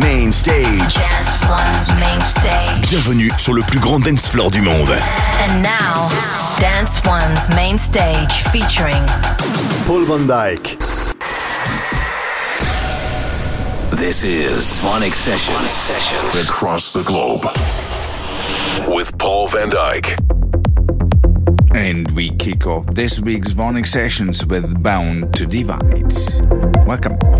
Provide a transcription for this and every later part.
Main Stage. Dance One's Main Stage. Bienvenue sur le plus grand dance floor du monde. And now, Dance One's Main Stage featuring Paul van Dyk. This is VONYC Sessions. Sessions across the globe with Paul van Dyk. And we kick off this week's VONYC Sessions with Bound to Divide. Welcome.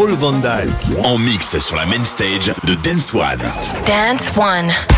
Paul Van Dyk. En mix sur la main stage de Dance One. Dance One.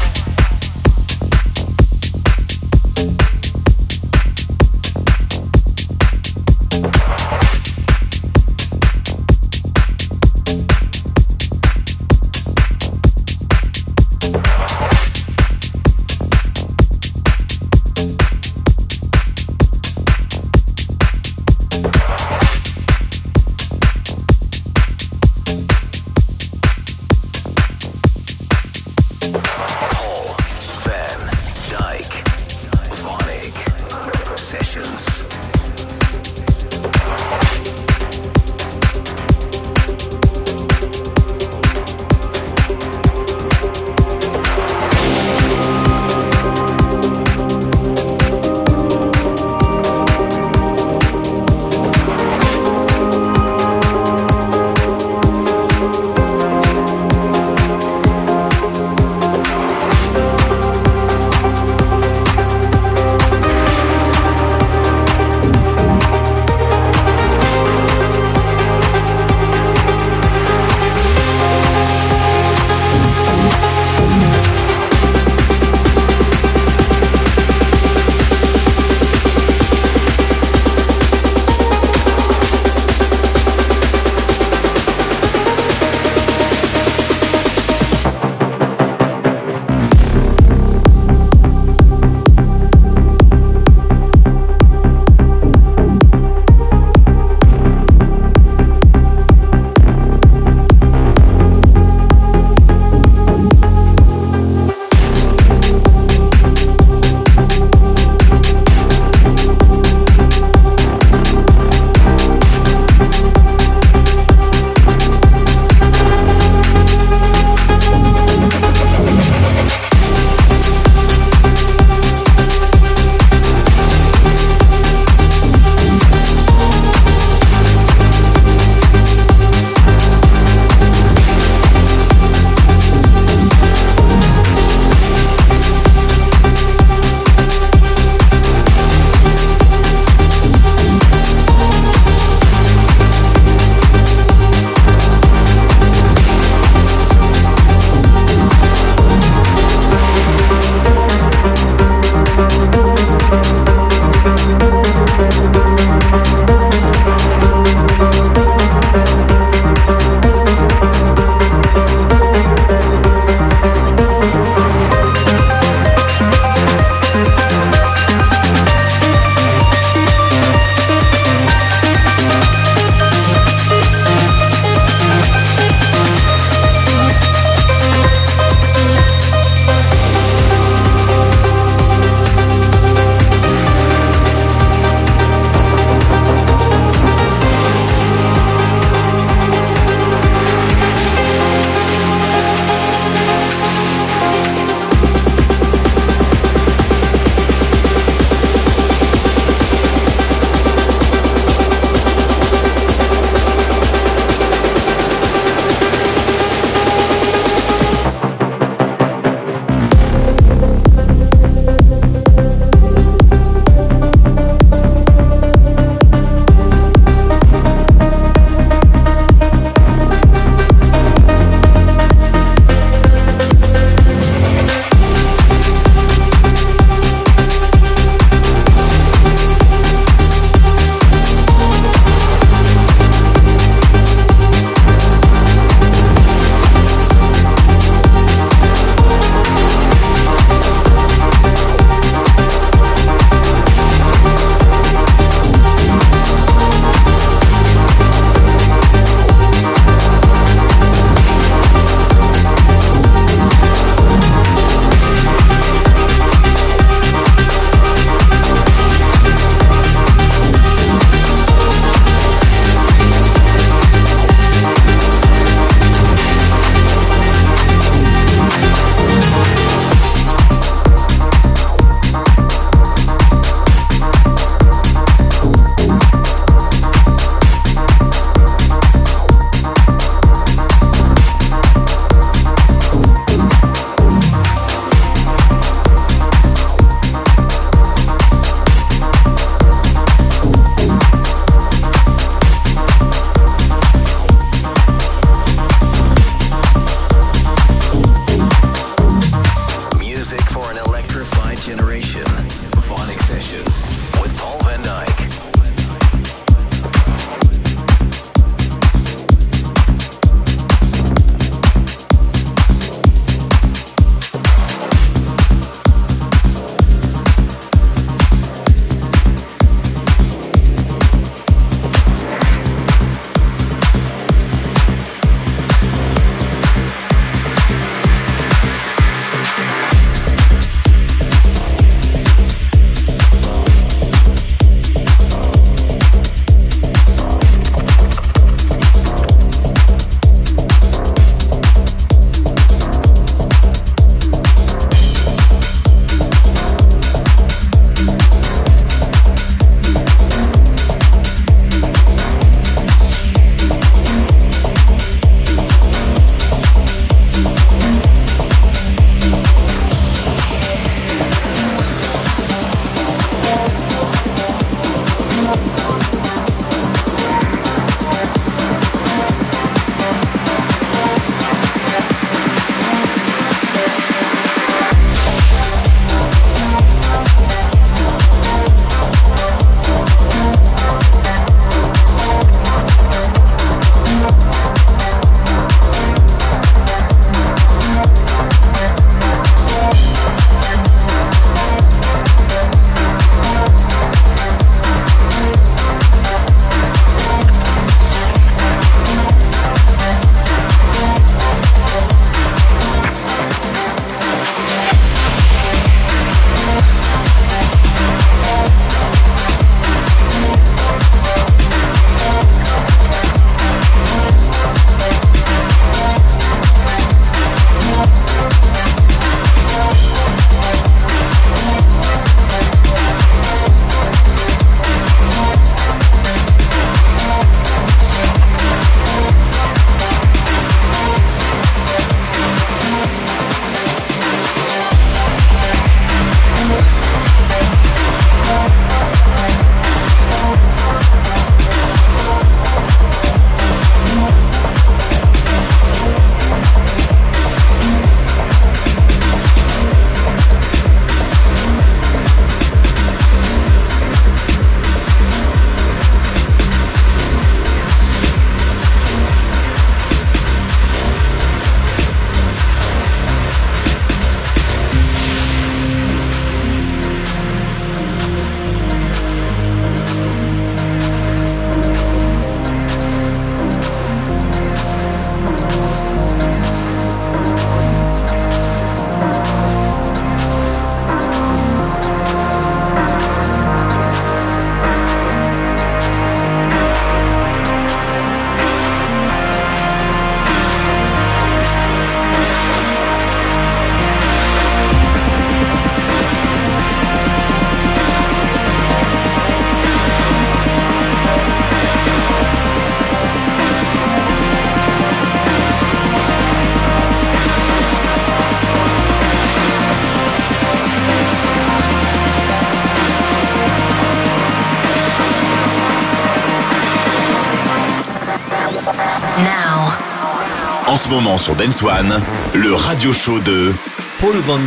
Moment sur Dance One, le radio show de Paul Van.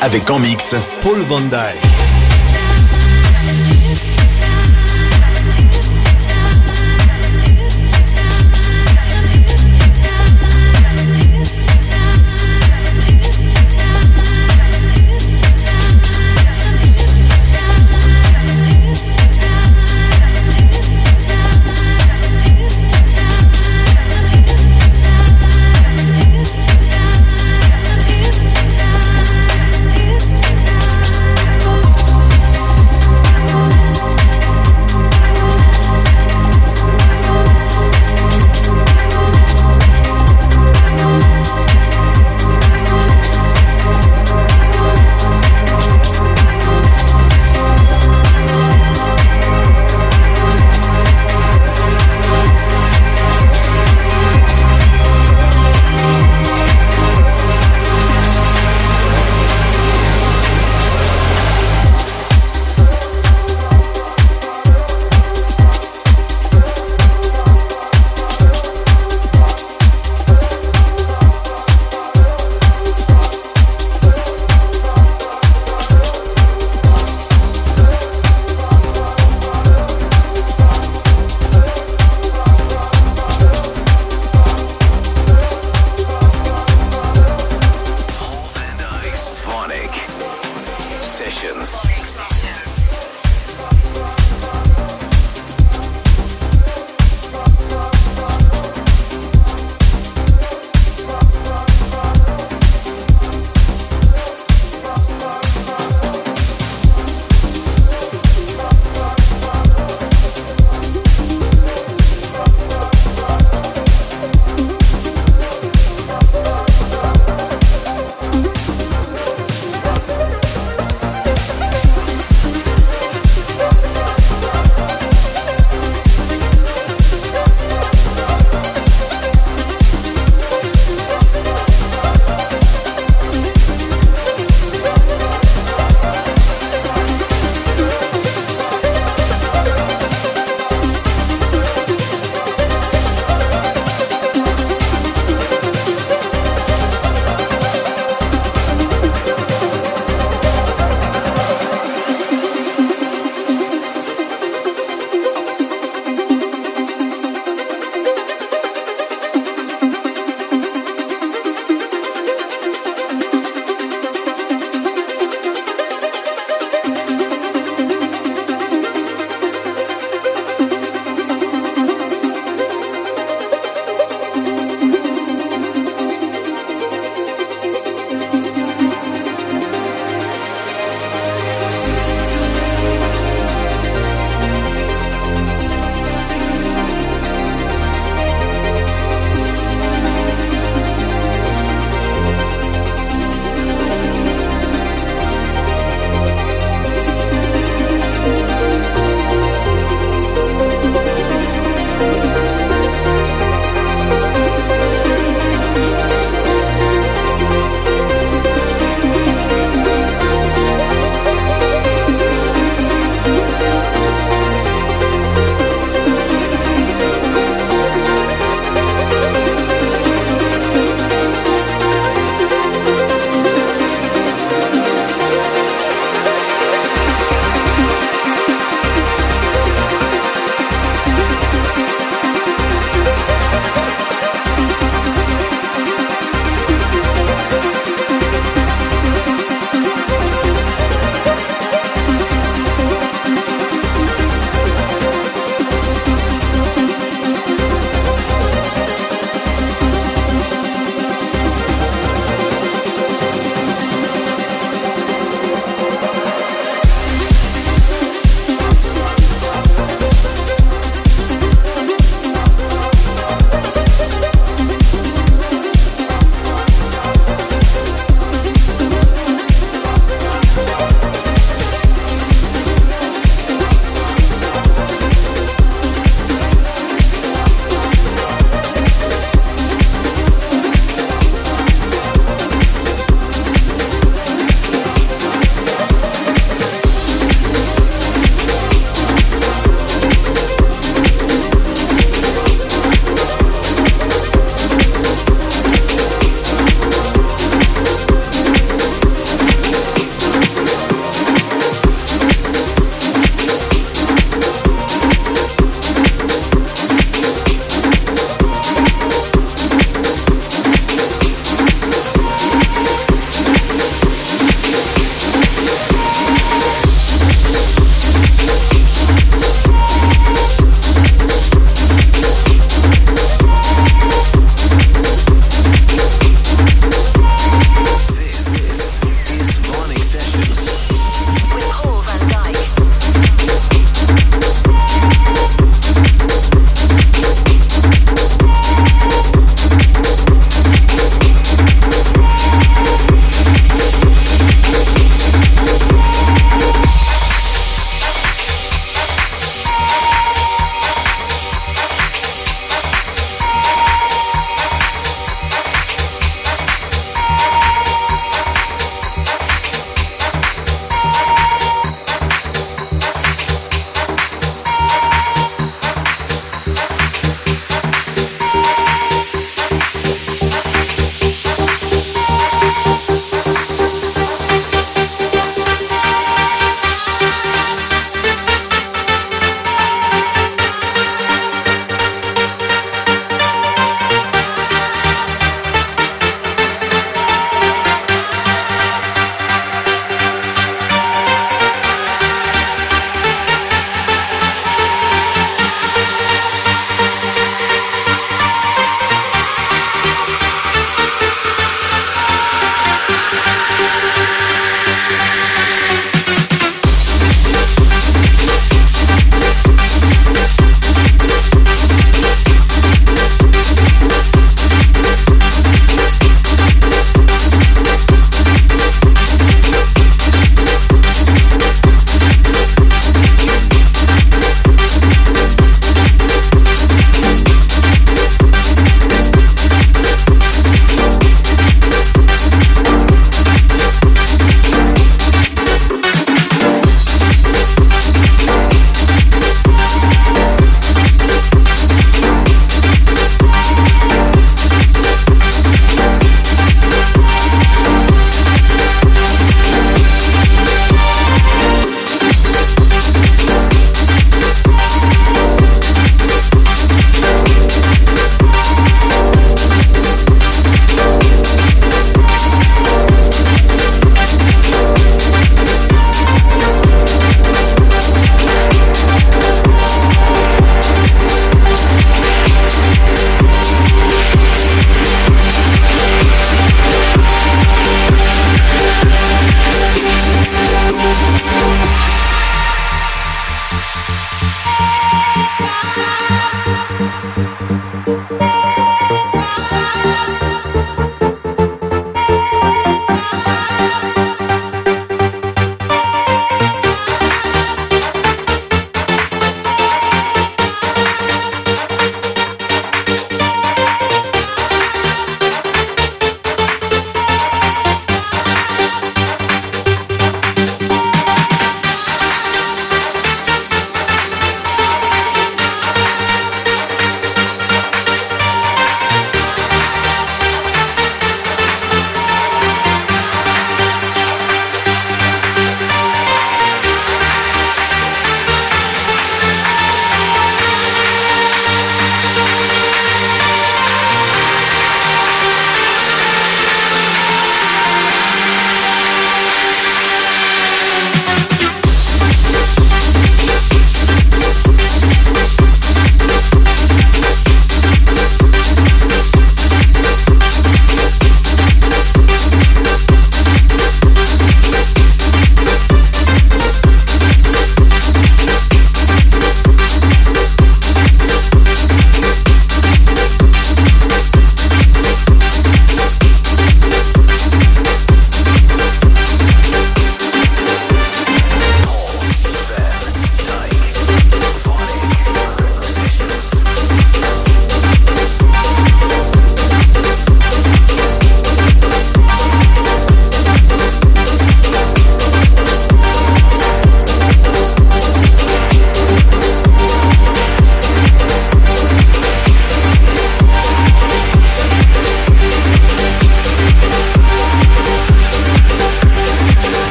Avec en mix Paul Van.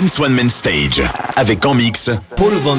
Dance One Main Stage. Avec en mix. Paul Van.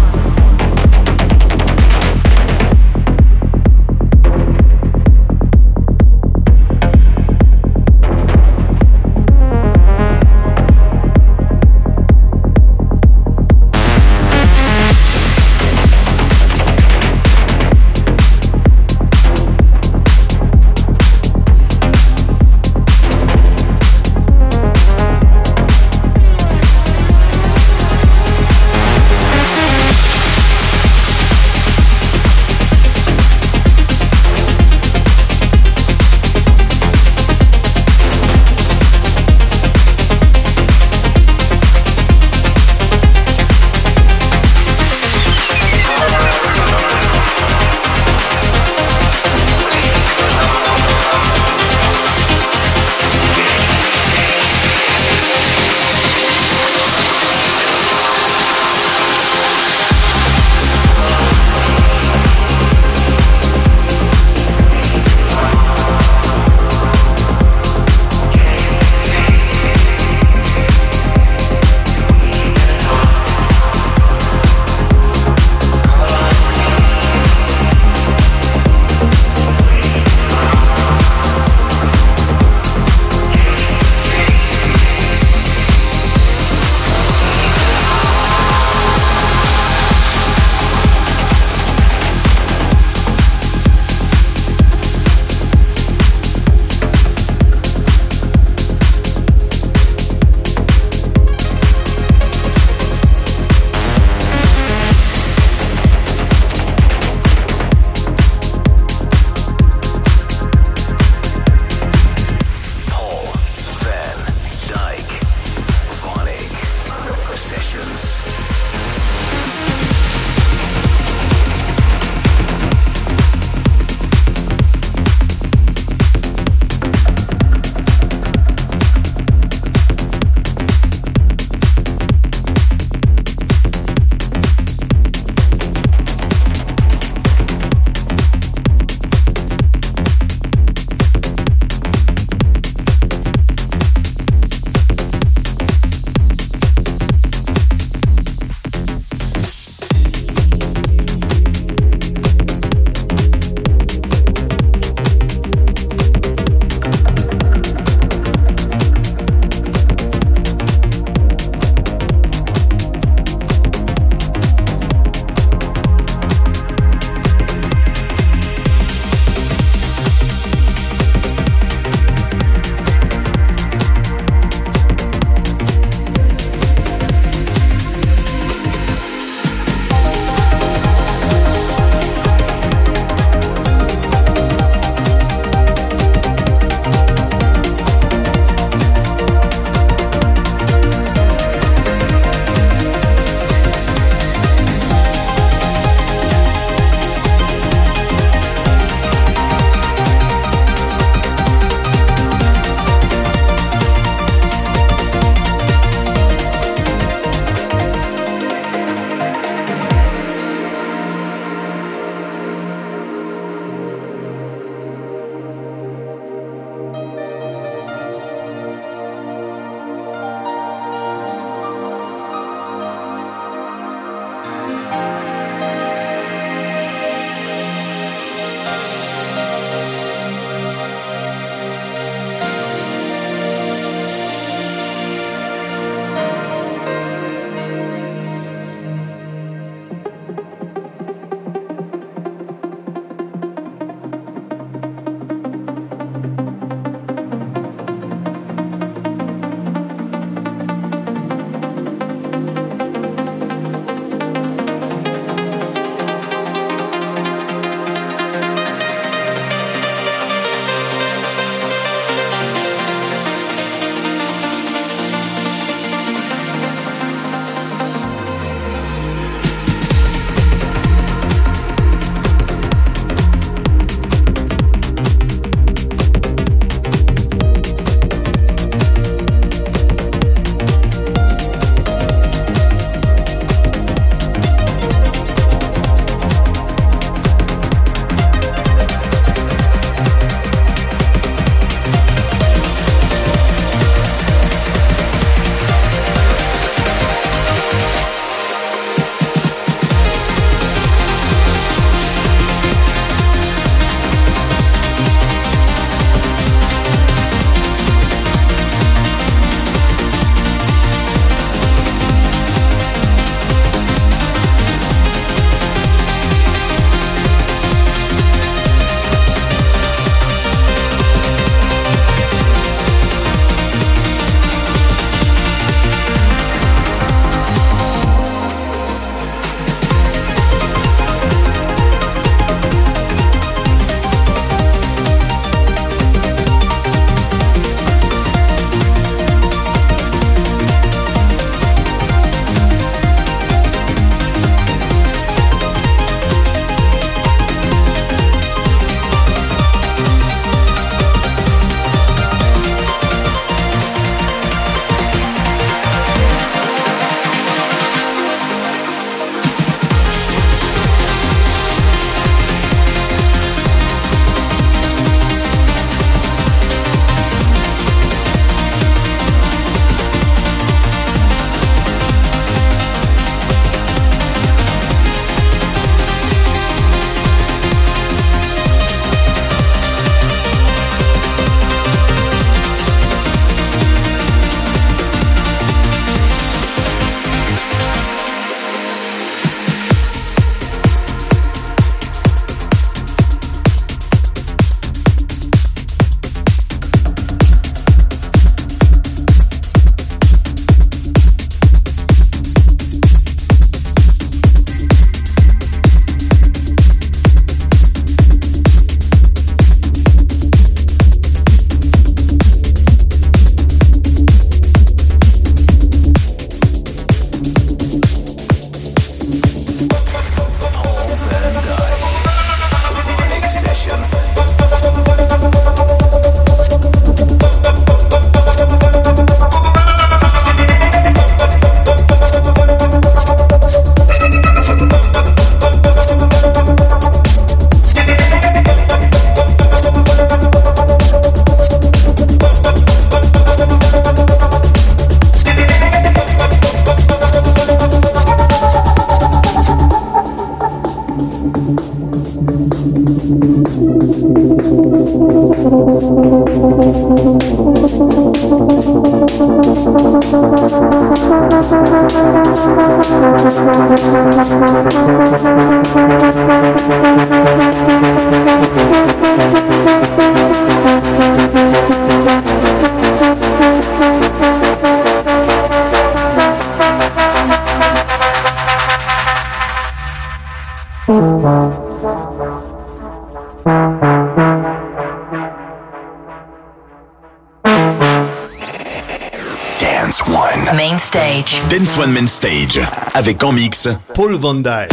One Main Stage avec en mix Paul Van Dyk.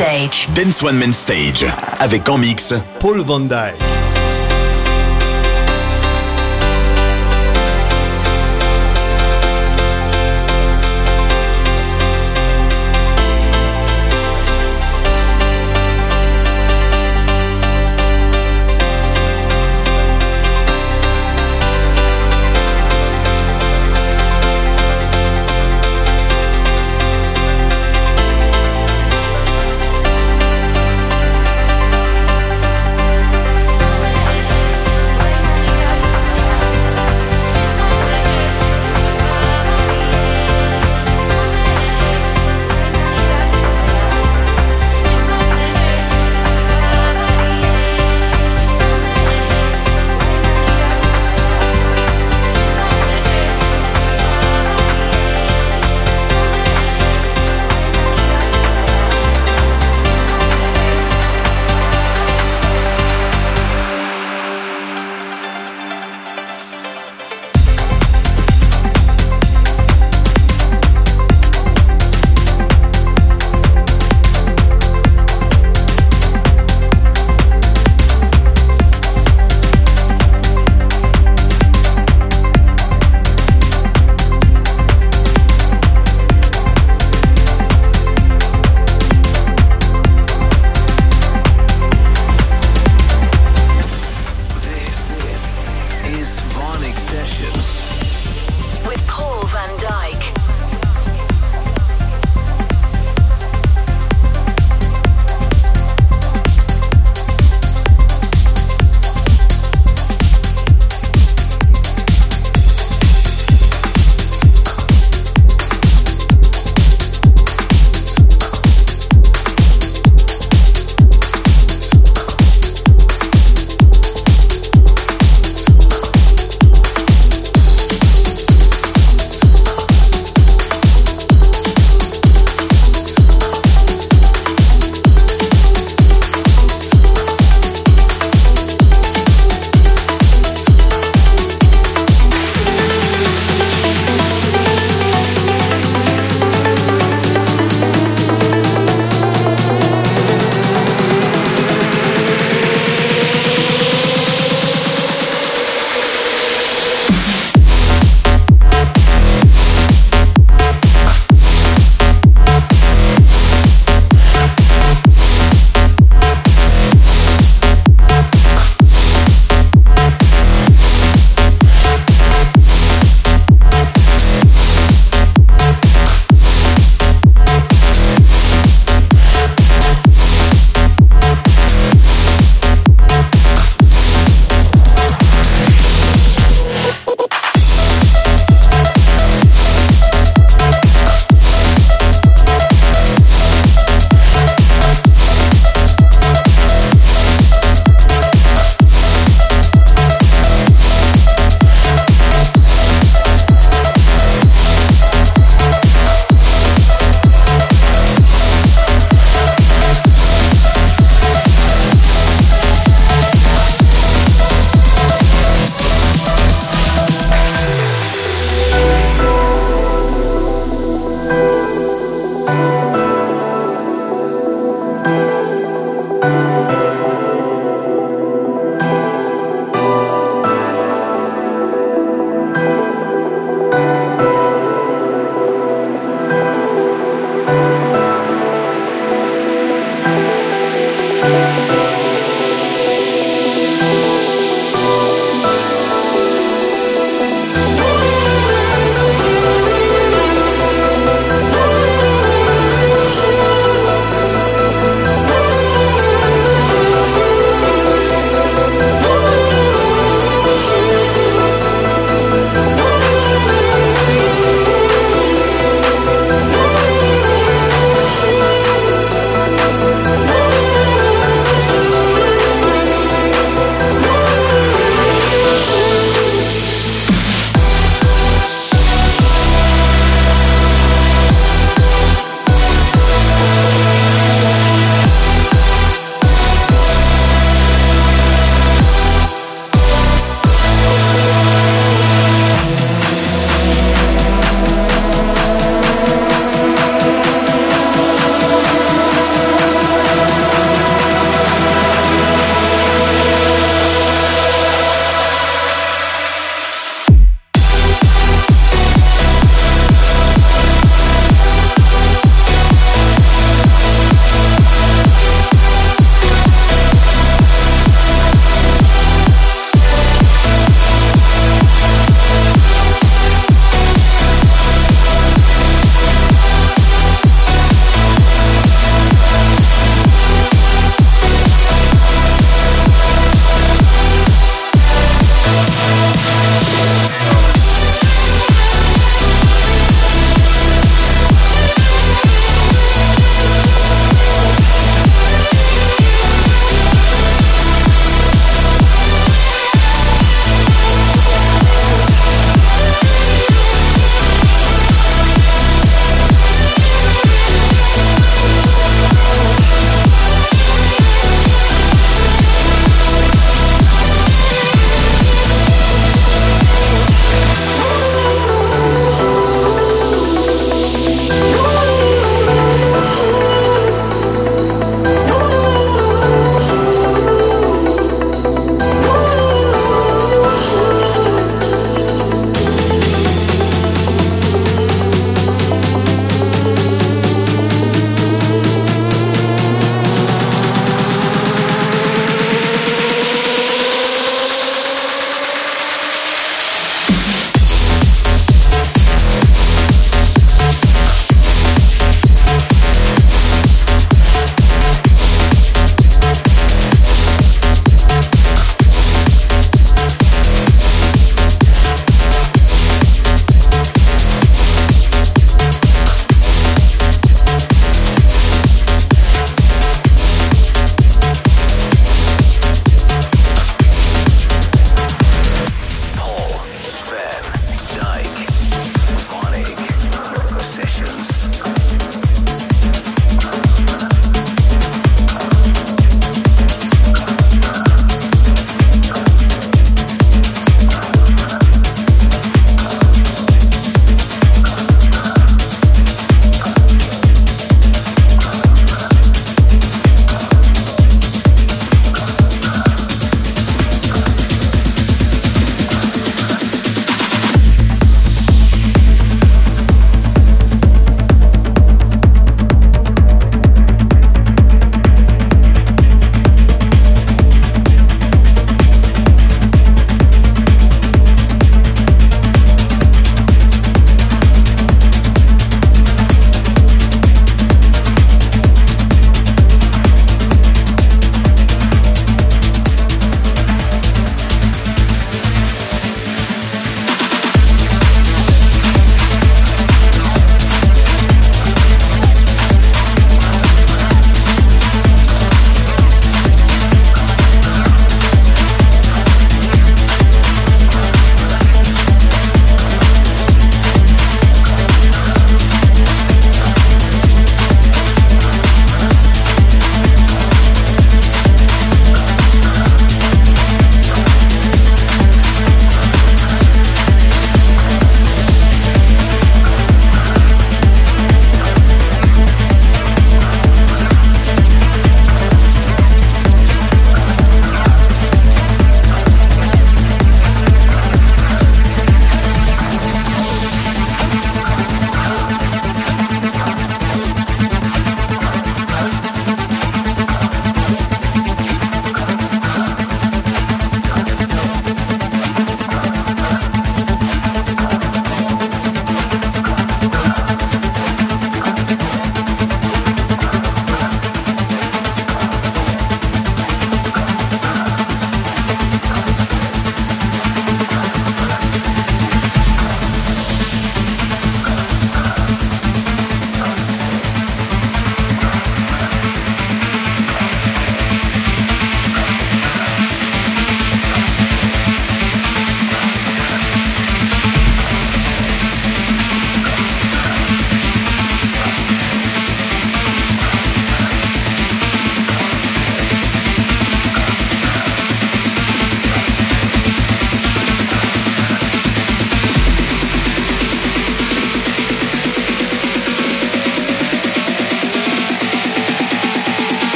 Stage. Dance One Main Stage. Avec en mix Paul Van Dyke.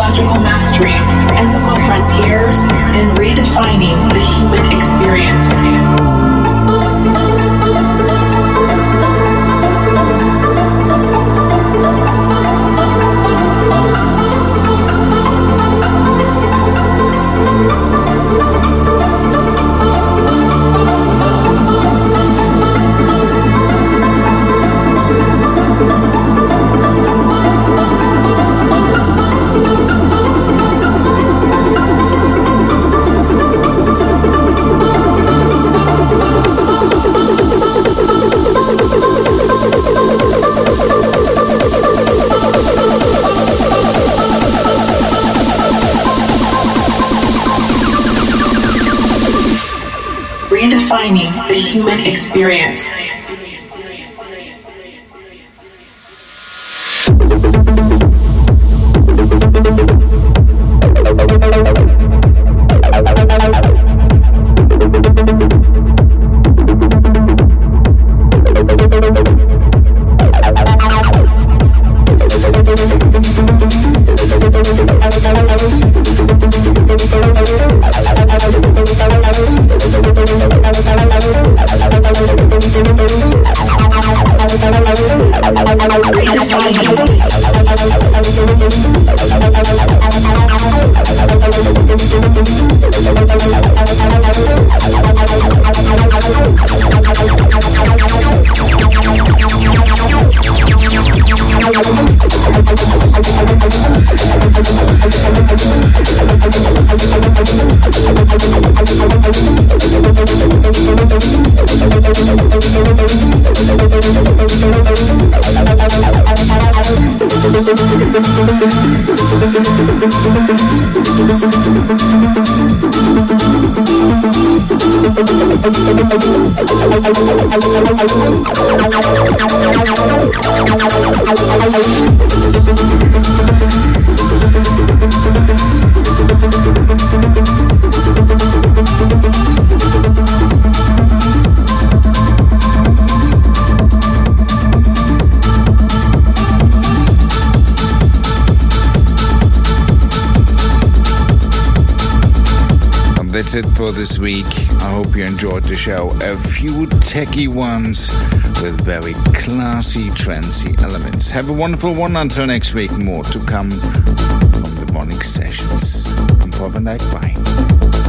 psychological mastery. Experience. That's it for this week. I hope you enjoyed the show. A few techie ones with very classy, trancy elements. Have a wonderful one until next week. More to come from the VONYC Sessions. I'm Paul Van Dyk. Bye.